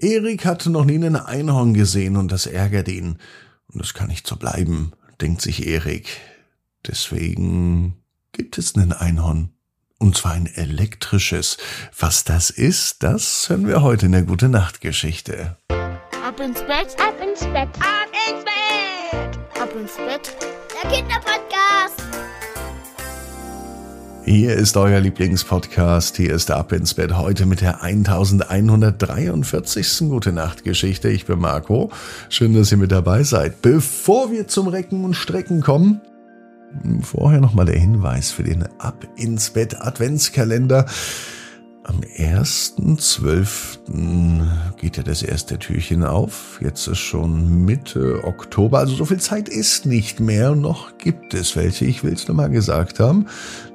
Erik hatte noch nie einen Einhorn gesehen und das ärgert ihn. Und das kann nicht so bleiben, denkt sich Erik. Deswegen gibt es einen Einhorn. Und zwar ein elektrisches. Was das ist, das hören wir heute in der Gute Nacht Geschichte. Ab ins Bett, ab ins Bett, ab ins Bett, ab ins Bett. Der Kinderpodcast. Hier ist euer Lieblingspodcast. Hier ist Ab ins Bett heute mit der 1143. Gute Nacht Geschichte. Ich bin Marco. Schön, dass ihr mit dabei seid. Bevor wir zum Recken und Strecken kommen, vorher nochmal der Hinweis für den Ab ins Bett Adventskalender. Am 1.12. geht ja das erste Türchen auf. Jetzt ist schon Mitte Oktober, also so viel Zeit ist nicht mehr. Noch gibt es welche, ich will es nochmal gesagt haben.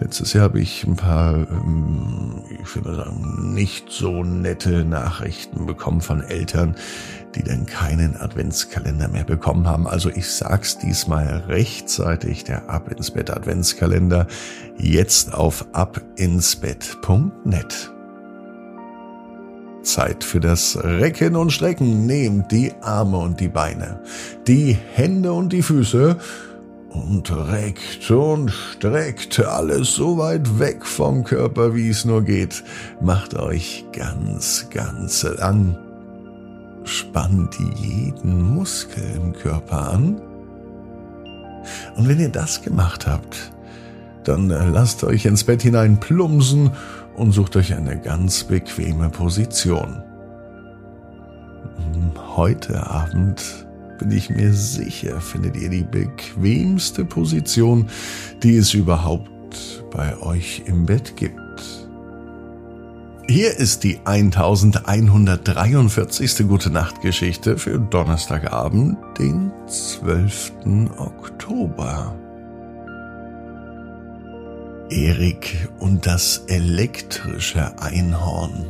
Letztes Jahr habe ich ein paar, ähm, ich würde mal sagen, nicht so nette Nachrichten bekommen von Eltern, die dann keinen Adventskalender mehr bekommen haben. Also ich sag's diesmal rechtzeitig, der Ab ins Bett Adventskalender, jetzt auf abinsbett.net. Zeit für das Recken und Strecken. Nehmt die Arme und die Beine, die Hände und die Füße und reckt und streckt alles so weit weg vom Körper, wie es nur geht. Macht euch ganz, ganz lang. Spannt jeden Muskel im Körper an. Und wenn ihr das gemacht habt, dann lasst euch ins Bett hinein plumpsen und sucht euch eine ganz bequeme Position. Heute Abend bin ich mir sicher, findet ihr die bequemste Position, die es überhaupt bei euch im Bett gibt. Hier ist die 1143. Gute Nacht Geschichte für Donnerstagabend, den 12. Oktober. Erik und das elektrische Einhorn.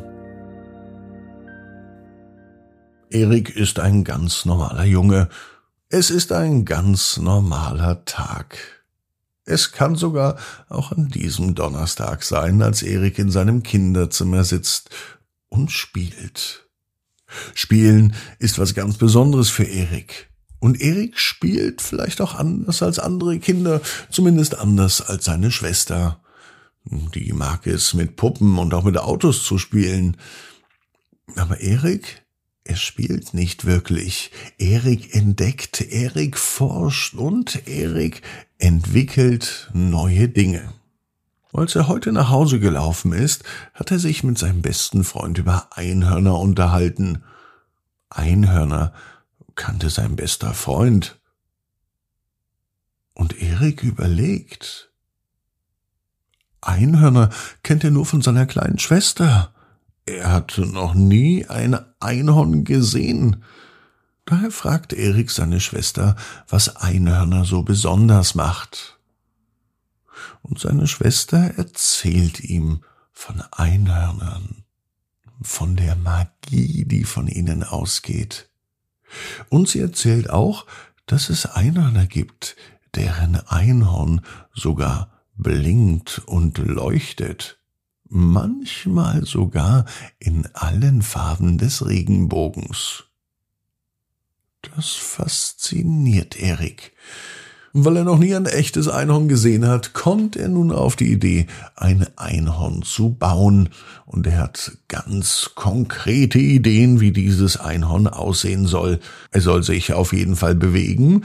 Erik ist ein ganz normaler Junge. Es ist ein ganz normaler Tag. Es kann sogar auch an diesem Donnerstag sein, als Erik in seinem Kinderzimmer sitzt und spielt. Spielen ist was ganz Besonderes für Erik. Und Erik spielt vielleicht auch anders als andere Kinder, zumindest anders als seine Schwester. Die mag es mit Puppen und auch mit Autos zu spielen. Aber Erik, er spielt nicht wirklich. Erik entdeckt, Erik forscht und Erik entwickelt neue Dinge. Als er heute nach Hause gelaufen ist, hat er sich mit seinem besten Freund über Einhörner unterhalten. Einhörner kannte sein bester Freund. Und Erik überlegt. Einhörner kennt er nur von seiner kleinen Schwester. Er hat noch nie ein Einhorn gesehen. Daher fragt Erik seine Schwester, was Einhörner so besonders macht. Und seine Schwester erzählt ihm von Einhörnern, von der Magie, die von ihnen ausgeht. Und sie erzählt auch, dass es Einhörner gibt, deren Einhorn sogar blinkt und leuchtet, manchmal sogar in allen Farben des Regenbogens. Das fasziniert Erik. Weil er noch nie ein echtes Einhorn gesehen hat, kommt er nun auf die Idee, ein Einhorn zu bauen. Und er hat ganz konkrete Ideen, wie dieses Einhorn aussehen soll. Er soll sich auf jeden Fall bewegen.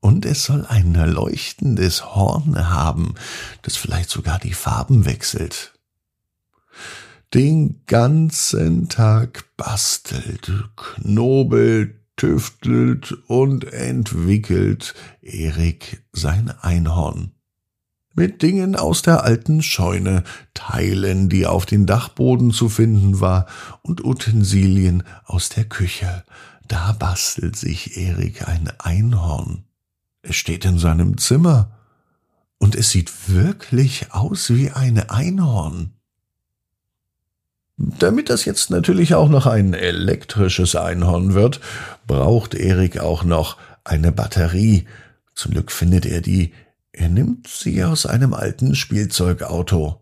Und es soll ein leuchtendes Horn haben, das vielleicht sogar die Farben wechselt. Den ganzen Tag bastelt, knobelt, tüftelt und entwickelt Erik sein Einhorn. Mit Dingen aus der alten Scheune, Teilen, die auf den Dachboden zu finden war, und Utensilien aus der Küche. Da bastelt sich Erik ein Einhorn. Es steht in seinem Zimmer. Und es sieht wirklich aus wie ein Einhorn. Damit das jetzt natürlich auch noch ein elektrisches Einhorn wird, braucht Erik auch noch eine Batterie. Zum Glück findet er die. Er nimmt sie aus einem alten Spielzeugauto.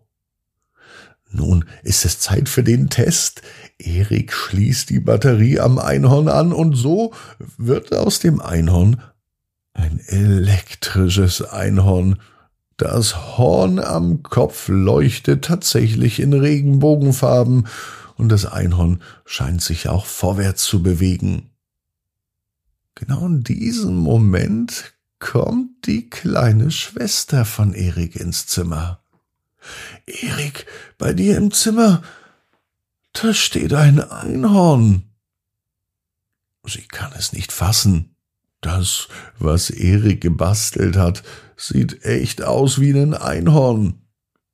Nun ist es Zeit für den Test. Erik schließt die Batterie am Einhorn an und so wird aus dem Einhorn ein elektrisches Einhorn. Das Horn am Kopf leuchtet tatsächlich in Regenbogenfarben und das Einhorn scheint sich auch vorwärts zu bewegen. Genau in diesem Moment kommt die kleine Schwester von Erik ins Zimmer. Erik, bei dir im Zimmer, da steht ein Einhorn. Sie kann es nicht fassen. Das, was Erik gebastelt hat, sieht echt aus wie ein Einhorn.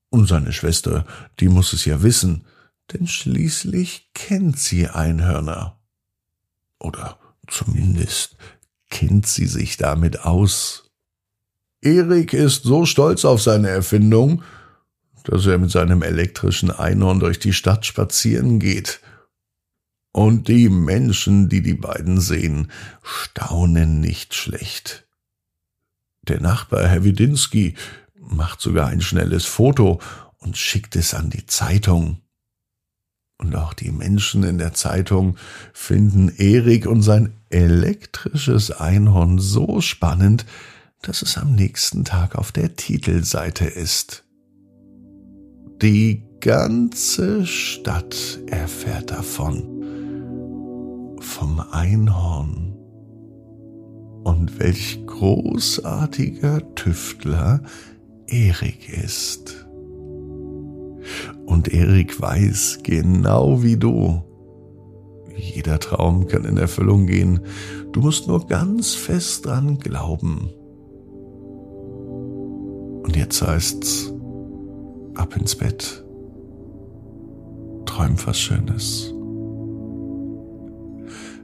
Und seine Schwester, die muss es ja wissen, denn schließlich kennt sie Einhörner. Oder zumindest kennt sie sich damit aus. Erik ist so stolz auf seine Erfindung, dass er mit seinem elektrischen Einhorn durch die Stadt spazieren geht. Und die Menschen, die die beiden sehen, staunen nicht schlecht. Der Nachbar, Herr Widinski, macht sogar ein schnelles Foto und schickt es an die Zeitung. Und auch die Menschen in der Zeitung finden Erik und sein elektrisches Einhorn so spannend, dass es am nächsten Tag auf der Titelseite ist. Die ganze Stadt erfährt davon. Vom Einhorn. Und welch großartiger Tüftler Erik ist. Und Erik weiß genau wie du. Jeder Traum kann in Erfüllung gehen. Du musst nur ganz fest dran glauben. Und jetzt heißt's, ab ins Bett. Träum was Schönes.